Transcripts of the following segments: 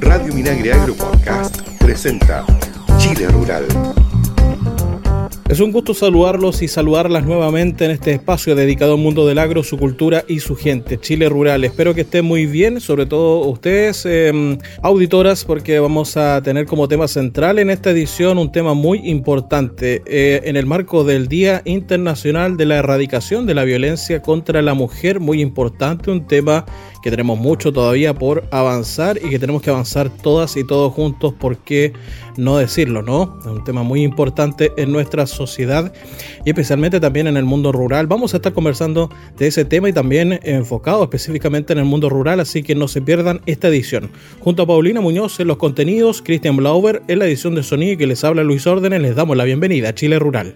Radio Minagre Agro Podcast presenta Chile Rural. Es un gusto saludarlos y saludarlas nuevamente en este espacio dedicado al mundo del agro, su cultura y su gente, Chile Rural. Espero que estén muy bien, sobre todo ustedes, em, auditoras, porque vamos a tener como tema central en esta edición un tema muy importante eh, en el marco del Día Internacional de la Erradicación de la Violencia contra la Mujer, muy importante, un tema que tenemos mucho todavía por avanzar y que tenemos que avanzar todas y todos juntos, ¿por qué no decirlo, no? Es un tema muy importante en nuestra sociedad y especialmente también en el mundo rural. Vamos a estar conversando de ese tema y también enfocado específicamente en el mundo rural, así que no se pierdan esta edición. Junto a Paulina Muñoz en los contenidos, Christian Blauber en la edición de sonido que les habla Luis Órdenes, les damos la bienvenida a Chile Rural.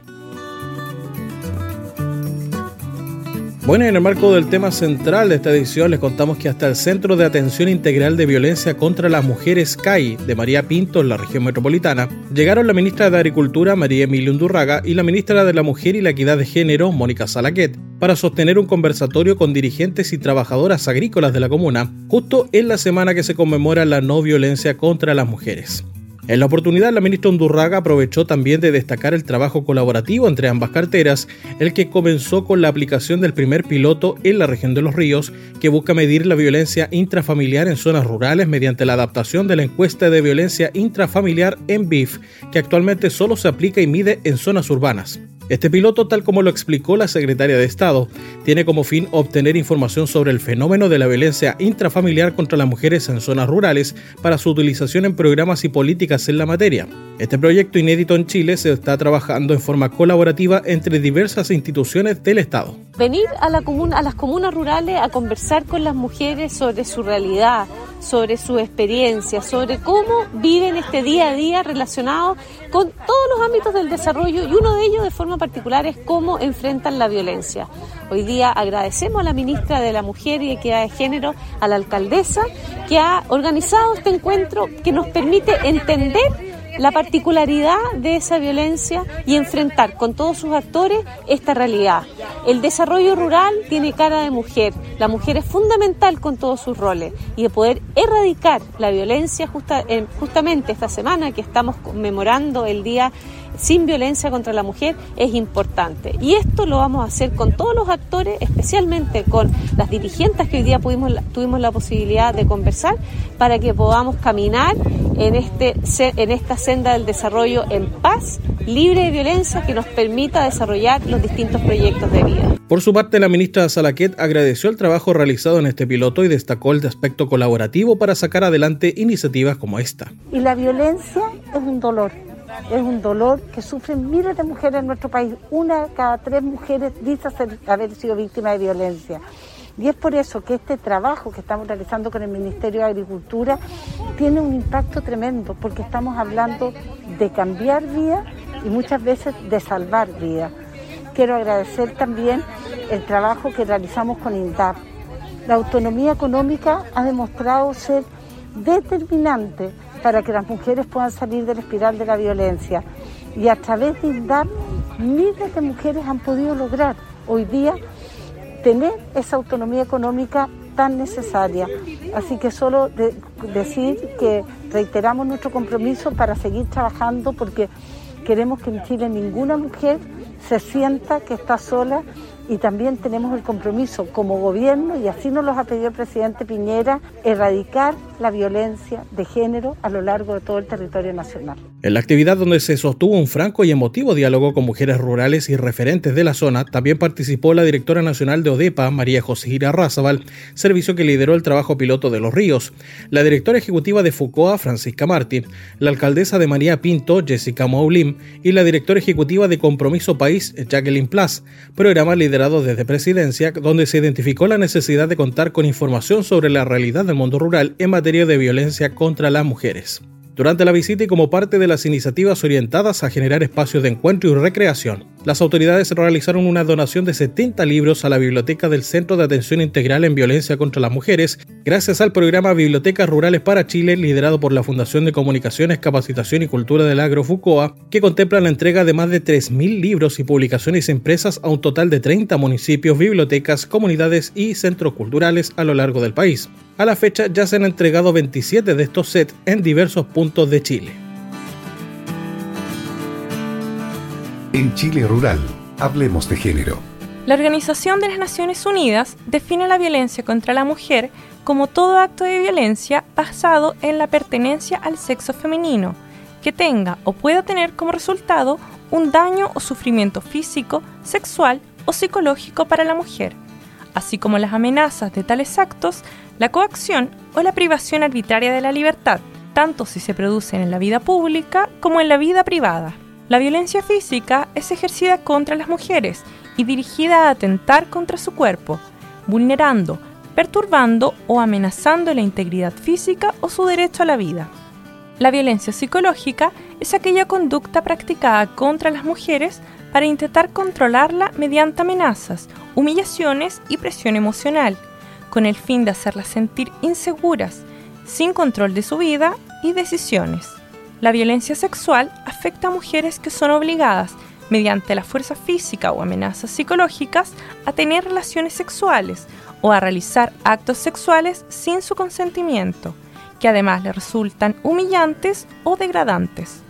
Bueno, en el marco del tema central de esta edición les contamos que hasta el Centro de Atención Integral de Violencia contra las Mujeres CAI de María Pinto en la región metropolitana llegaron la ministra de Agricultura María Emilia Undurraga y la ministra de la Mujer y la Equidad de Género Mónica Salaquet para sostener un conversatorio con dirigentes y trabajadoras agrícolas de la comuna justo en la semana que se conmemora la no violencia contra las mujeres. En la oportunidad, la ministra Undurraga aprovechó también de destacar el trabajo colaborativo entre ambas carteras, el que comenzó con la aplicación del primer piloto en la región de los ríos, que busca medir la violencia intrafamiliar en zonas rurales mediante la adaptación de la encuesta de violencia intrafamiliar en BIF, que actualmente solo se aplica y mide en zonas urbanas. Este piloto, tal como lo explicó la secretaria de Estado, tiene como fin obtener información sobre el fenómeno de la violencia intrafamiliar contra las mujeres en zonas rurales para su utilización en programas y políticas en la materia. Este proyecto inédito en Chile se está trabajando en forma colaborativa entre diversas instituciones del Estado. Venir a, a las comunas rurales a conversar con las mujeres sobre su realidad, sobre su experiencia, sobre cómo viven este día a día relacionado con todos los ámbitos del desarrollo y uno de ellos de forma particular es cómo enfrentan la violencia. Hoy día agradecemos a la ministra de la Mujer y Equidad de Género, a la alcaldesa, que ha organizado este encuentro que nos permite entender la particularidad de esa violencia y enfrentar con todos sus actores esta realidad. El desarrollo rural tiene cara de mujer, la mujer es fundamental con todos sus roles y de poder erradicar la violencia justa, justamente esta semana que estamos conmemorando el Día sin violencia contra la mujer es importante. Y esto lo vamos a hacer con todos los actores, especialmente con las dirigentes que hoy día pudimos, tuvimos la posibilidad de conversar, para que podamos caminar en, este, en esta senda del desarrollo en paz, libre de violencia, que nos permita desarrollar los distintos proyectos de vida. Por su parte, la ministra Salaquet agradeció el trabajo realizado en este piloto y destacó el aspecto colaborativo para sacar adelante iniciativas como esta. Y la violencia es un dolor es un dolor que sufren miles de mujeres en nuestro país. Una de cada tres mujeres dice haber sido víctima de violencia. Y es por eso que este trabajo que estamos realizando con el Ministerio de Agricultura tiene un impacto tremendo, porque estamos hablando de cambiar vidas y muchas veces de salvar vidas. Quiero agradecer también el trabajo que realizamos con INDAP. La autonomía económica ha demostrado ser determinante para que las mujeres puedan salir de la espiral de la violencia. Y a través de INDAP, miles de mujeres han podido lograr hoy día tener esa autonomía económica tan necesaria. Así que solo decir que reiteramos nuestro compromiso para seguir trabajando porque queremos que en Chile ninguna mujer se sienta que está sola y también tenemos el compromiso como gobierno, y así nos lo ha pedido el presidente Piñera, erradicar la violencia de género a lo largo de todo el territorio nacional. En la actividad donde se sostuvo un franco y emotivo diálogo con mujeres rurales y referentes de la zona, también participó la directora nacional de ODEPA, María José Gira Razabal, servicio que lideró el trabajo piloto de Los Ríos, la directora ejecutiva de FUCOA, Francisca Martí, la alcaldesa de María Pinto, Jessica Moulim, y la directora ejecutiva de Compromiso País, Jacqueline Plas, programa liderado desde Presidencia, donde se identificó la necesidad de contar con información sobre la realidad del mundo rural en materia de violencia contra las mujeres. Durante la visita y como parte de las iniciativas orientadas a generar espacios de encuentro y recreación. Las autoridades realizaron una donación de 70 libros a la biblioteca del Centro de Atención Integral en Violencia contra las Mujeres, gracias al programa Bibliotecas Rurales para Chile, liderado por la Fundación de Comunicaciones, Capacitación y Cultura del Agro FUCOA, que contempla la entrega de más de 3.000 libros y publicaciones impresas a un total de 30 municipios, bibliotecas, comunidades y centros culturales a lo largo del país. A la fecha ya se han entregado 27 de estos sets en diversos puntos de Chile. En Chile Rural, hablemos de género. La Organización de las Naciones Unidas define la violencia contra la mujer como todo acto de violencia basado en la pertenencia al sexo femenino, que tenga o pueda tener como resultado un daño o sufrimiento físico, sexual o psicológico para la mujer, así como las amenazas de tales actos, la coacción o la privación arbitraria de la libertad, tanto si se producen en la vida pública como en la vida privada. La violencia física es ejercida contra las mujeres y dirigida a atentar contra su cuerpo, vulnerando, perturbando o amenazando la integridad física o su derecho a la vida. La violencia psicológica es aquella conducta practicada contra las mujeres para intentar controlarla mediante amenazas, humillaciones y presión emocional, con el fin de hacerlas sentir inseguras, sin control de su vida y decisiones. La violencia sexual afecta a mujeres que son obligadas, mediante la fuerza física o amenazas psicológicas, a tener relaciones sexuales o a realizar actos sexuales sin su consentimiento, que además le resultan humillantes o degradantes.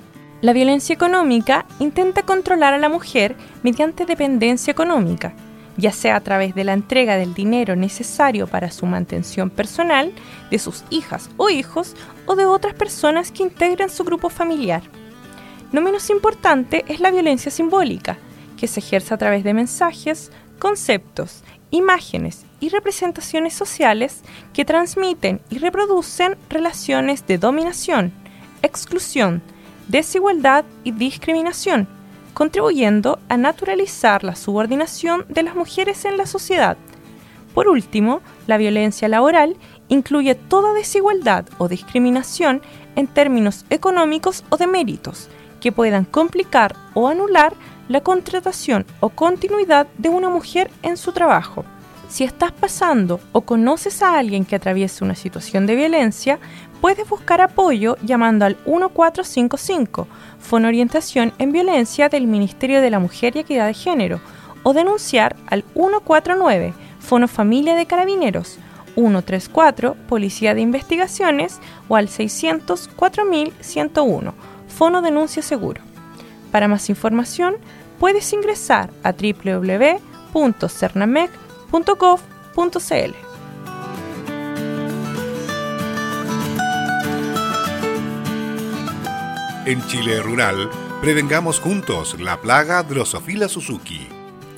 La violencia económica intenta controlar a la mujer mediante dependencia económica, ya sea a través de la entrega del dinero necesario para su mantención personal, de sus hijas o hijos o de otras personas que integran su grupo familiar. No menos importante es la violencia simbólica, que se ejerce a través de mensajes, conceptos, imágenes y representaciones sociales que transmiten y reproducen relaciones de dominación, exclusión, desigualdad y discriminación, contribuyendo a naturalizar la subordinación de las mujeres en la sociedad. Por último, la violencia laboral incluye toda desigualdad o discriminación en términos económicos o de méritos que puedan complicar o anular la contratación o continuidad de una mujer en su trabajo. Si estás pasando o conoces a alguien que atraviese una situación de violencia, puedes buscar apoyo llamando al 1455, Fono Orientación en Violencia del Ministerio de la Mujer y Equidad de Género, o denunciar al 149, Fono Familia de Carabineros, 134, Policía de Investigaciones, o al 600 4101, Fono Denuncia Seguro. Para más información, puedes ingresar a www.cernamec.com En Chile Rural, prevengamos juntos la plaga Drosophila Suzuki.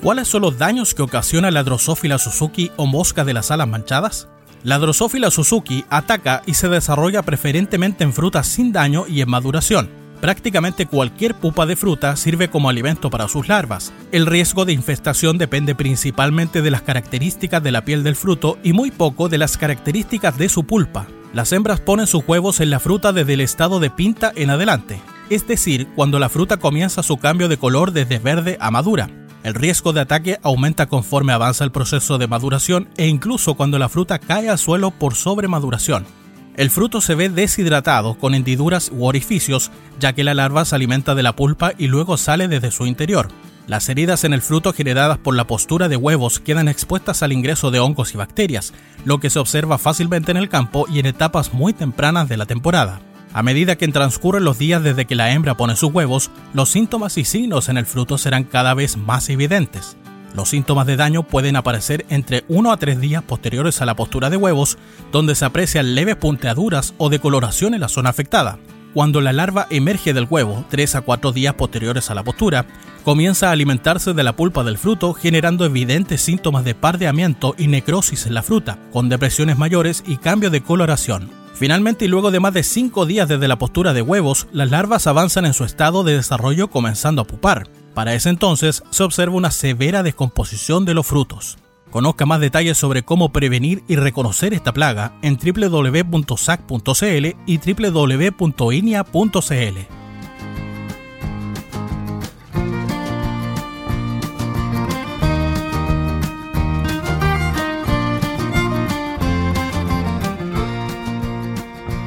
¿Cuáles son los daños que ocasiona la Drosophila Suzuki o mosca de las alas manchadas? La Drosophila Suzuki ataca y se desarrolla preferentemente en frutas sin daño y en maduración Prácticamente cualquier pupa de fruta sirve como alimento para sus larvas. El riesgo de infestación depende principalmente de las características de la piel del fruto y muy poco de las características de su pulpa. Las hembras ponen sus huevos en la fruta desde el estado de pinta en adelante, es decir, cuando la fruta comienza su cambio de color desde verde a madura. El riesgo de ataque aumenta conforme avanza el proceso de maduración e incluso cuando la fruta cae al suelo por sobremaduración. El fruto se ve deshidratado con hendiduras u orificios, ya que la larva se alimenta de la pulpa y luego sale desde su interior. Las heridas en el fruto generadas por la postura de huevos quedan expuestas al ingreso de hongos y bacterias, lo que se observa fácilmente en el campo y en etapas muy tempranas de la temporada. A medida que transcurren los días desde que la hembra pone sus huevos, los síntomas y signos en el fruto serán cada vez más evidentes. Los síntomas de daño pueden aparecer entre 1 a 3 días posteriores a la postura de huevos, donde se aprecian leves punteaduras o decoloración en la zona afectada. Cuando la larva emerge del huevo, 3 a 4 días posteriores a la postura, comienza a alimentarse de la pulpa del fruto, generando evidentes síntomas de pardeamiento y necrosis en la fruta, con depresiones mayores y cambio de coloración. Finalmente, y luego de más de 5 días desde la postura de huevos, las larvas avanzan en su estado de desarrollo comenzando a pupar. Para ese entonces se observa una severa descomposición de los frutos. Conozca más detalles sobre cómo prevenir y reconocer esta plaga en www.sac.cl y www.inia.cl.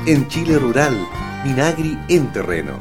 En Chile Rural, Minagri en terreno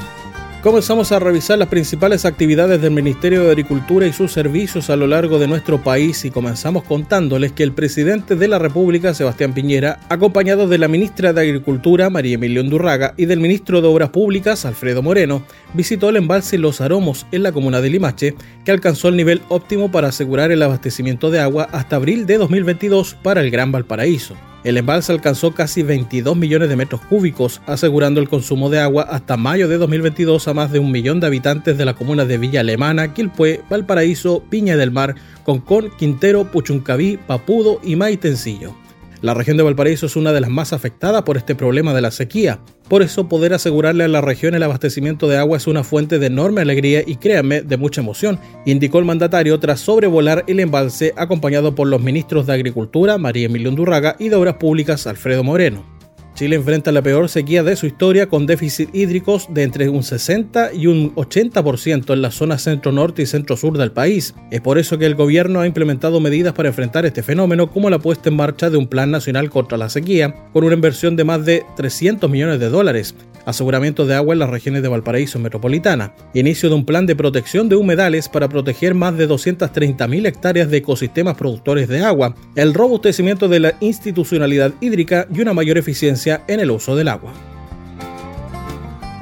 Comenzamos a revisar las principales actividades del Ministerio de Agricultura y sus servicios a lo largo de nuestro país y comenzamos contándoles que el presidente de la República, Sebastián Piñera, acompañado de la ministra de Agricultura, María Emilia Undurraga, y del ministro de Obras Públicas, Alfredo Moreno, visitó el embalse Los Aromos en la comuna de Limache, que alcanzó el nivel óptimo para asegurar el abastecimiento de agua hasta abril de 2022 para el Gran Valparaíso. El embalse alcanzó casi 22 millones de metros cúbicos, asegurando el consumo de agua hasta mayo de 2022 a más de un millón de habitantes de las comunas de Villa Alemana, Quilpué, Valparaíso, Piña del Mar, Concón, Quintero, Puchuncaví, Papudo y Maitencillo. La región de Valparaíso es una de las más afectadas por este problema de la sequía. Por eso poder asegurarle a la región el abastecimiento de agua es una fuente de enorme alegría y créanme, de mucha emoción, indicó el mandatario tras sobrevolar el embalse acompañado por los ministros de Agricultura, María Emilia Undurraga, y de Obras Públicas, Alfredo Moreno. Chile enfrenta la peor sequía de su historia con déficit hídricos de entre un 60 y un 80% en la zona centro-norte y centro-sur del país. Es por eso que el gobierno ha implementado medidas para enfrentar este fenómeno como la puesta en marcha de un Plan Nacional contra la Sequía, con una inversión de más de 300 millones de dólares, aseguramiento de agua en las regiones de Valparaíso Metropolitana, inicio de un plan de protección de humedales para proteger más de 230.000 hectáreas de ecosistemas productores de agua, el robustecimiento de la institucionalidad hídrica y una mayor eficiencia en el uso del agua.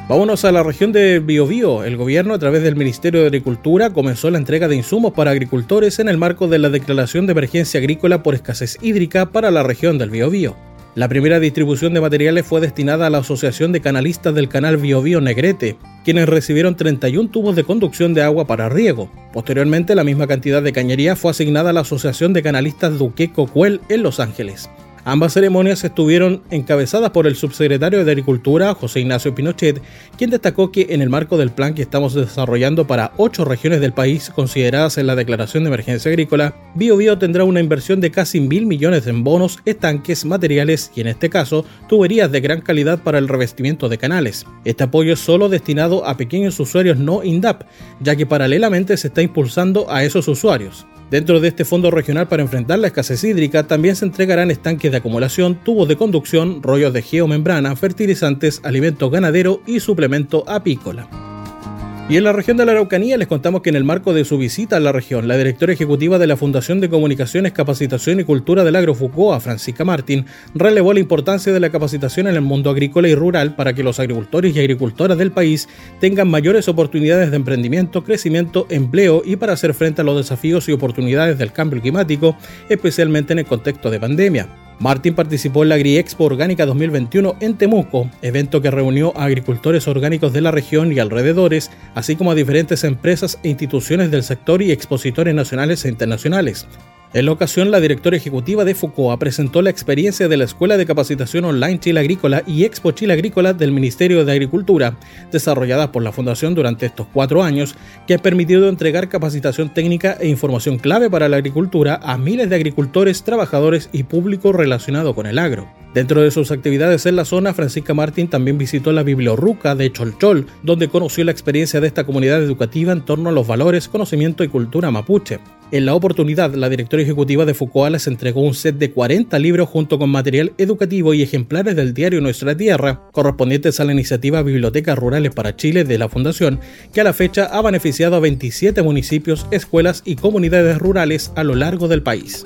Vámonos a la región de Biobío. El gobierno, a través del Ministerio de Agricultura, comenzó la entrega de insumos para agricultores en el marco de la declaración de emergencia agrícola por escasez hídrica para la región del Biobío. La primera distribución de materiales fue destinada a la Asociación de Canalistas del Canal Biobío Negrete, quienes recibieron 31 tubos de conducción de agua para riego. Posteriormente, la misma cantidad de cañería fue asignada a la Asociación de Canalistas Duque Cocuel en Los Ángeles. Ambas ceremonias estuvieron encabezadas por el subsecretario de Agricultura, José Ignacio Pinochet, quien destacó que en el marco del plan que estamos desarrollando para ocho regiones del país consideradas en la declaración de emergencia agrícola, BioBio tendrá una inversión de casi mil millones en bonos, estanques, materiales y en este caso tuberías de gran calidad para el revestimiento de canales. Este apoyo es solo destinado a pequeños usuarios no INDAP, ya que paralelamente se está impulsando a esos usuarios. Dentro de este fondo regional para enfrentar la escasez hídrica también se entregarán estanques de acumulación, tubos de conducción, rollos de geomembrana, fertilizantes, alimento ganadero y suplemento apícola. Y en la región de la Araucanía les contamos que en el marco de su visita a la región, la directora ejecutiva de la Fundación de Comunicaciones, Capacitación y Cultura del Agro Fucoa, Francisca Martín, relevó la importancia de la capacitación en el mundo agrícola y rural para que los agricultores y agricultoras del país tengan mayores oportunidades de emprendimiento, crecimiento, empleo y para hacer frente a los desafíos y oportunidades del cambio climático, especialmente en el contexto de pandemia. Martín participó en la AgriExpo Orgánica 2021 en Temuco, evento que reunió a agricultores orgánicos de la región y alrededores, así como a diferentes empresas e instituciones del sector y expositores nacionales e internacionales. En la ocasión, la directora ejecutiva de FUCOA presentó la experiencia de la Escuela de Capacitación Online Chile Agrícola y Expo Chile Agrícola del Ministerio de Agricultura, desarrollada por la Fundación durante estos cuatro años, que ha permitido entregar capacitación técnica e información clave para la agricultura a miles de agricultores, trabajadores y público relacionado con el agro. Dentro de sus actividades en la zona, Francisca Martín también visitó la Bibliorruca de Cholchol, donde conoció la experiencia de esta comunidad educativa en torno a los valores, conocimiento y cultura mapuche. En la oportunidad, la directora ejecutiva de Foucault les entregó un set de 40 libros junto con material educativo y ejemplares del diario Nuestra Tierra, correspondientes a la iniciativa Bibliotecas Rurales para Chile de la Fundación, que a la fecha ha beneficiado a 27 municipios, escuelas y comunidades rurales a lo largo del país.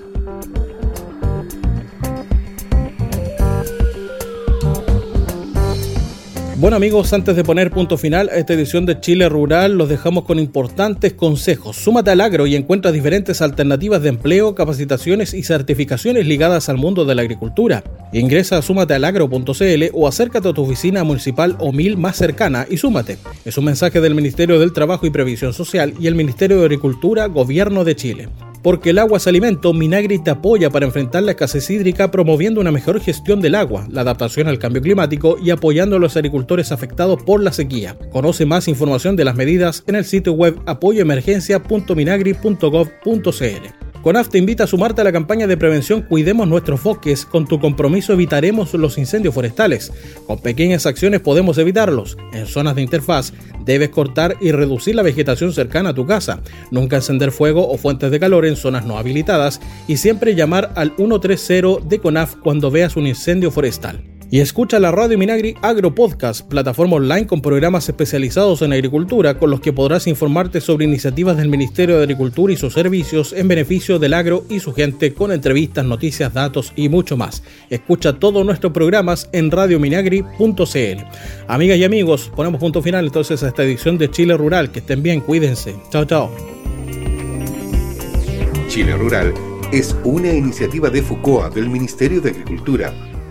Bueno amigos, antes de poner punto final a esta edición de Chile Rural, los dejamos con importantes consejos. Súmate al agro y encuentra diferentes alternativas de empleo, capacitaciones y certificaciones ligadas al mundo de la agricultura. Ingresa a súmatealagro.cl o acércate a tu oficina municipal o mil más cercana y súmate. Es un mensaje del Ministerio del Trabajo y Previsión Social y el Ministerio de Agricultura, Gobierno de Chile porque el agua es alimento, Minagri te apoya para enfrentar la escasez hídrica promoviendo una mejor gestión del agua, la adaptación al cambio climático y apoyando a los agricultores afectados por la sequía. Conoce más información de las medidas en el sitio web apoyoemergencia.minagri.gov.cl. CONAF te invita a sumarte a la campaña de prevención Cuidemos nuestros bosques. Con tu compromiso evitaremos los incendios forestales. Con pequeñas acciones podemos evitarlos. En zonas de interfaz debes cortar y reducir la vegetación cercana a tu casa. Nunca encender fuego o fuentes de calor en zonas no habilitadas y siempre llamar al 130 de CONAF cuando veas un incendio forestal y escucha la Radio Minagri Agro Podcast, plataforma online con programas especializados en agricultura con los que podrás informarte sobre iniciativas del Ministerio de Agricultura y sus servicios en beneficio del agro y su gente con entrevistas, noticias, datos y mucho más. Escucha todos nuestros programas en radiominagri.cl. Amigas y amigos, ponemos punto final entonces a esta edición de Chile Rural. Que estén bien, cuídense. Chao, chao. Chile Rural es una iniciativa de FUCOA del Ministerio de Agricultura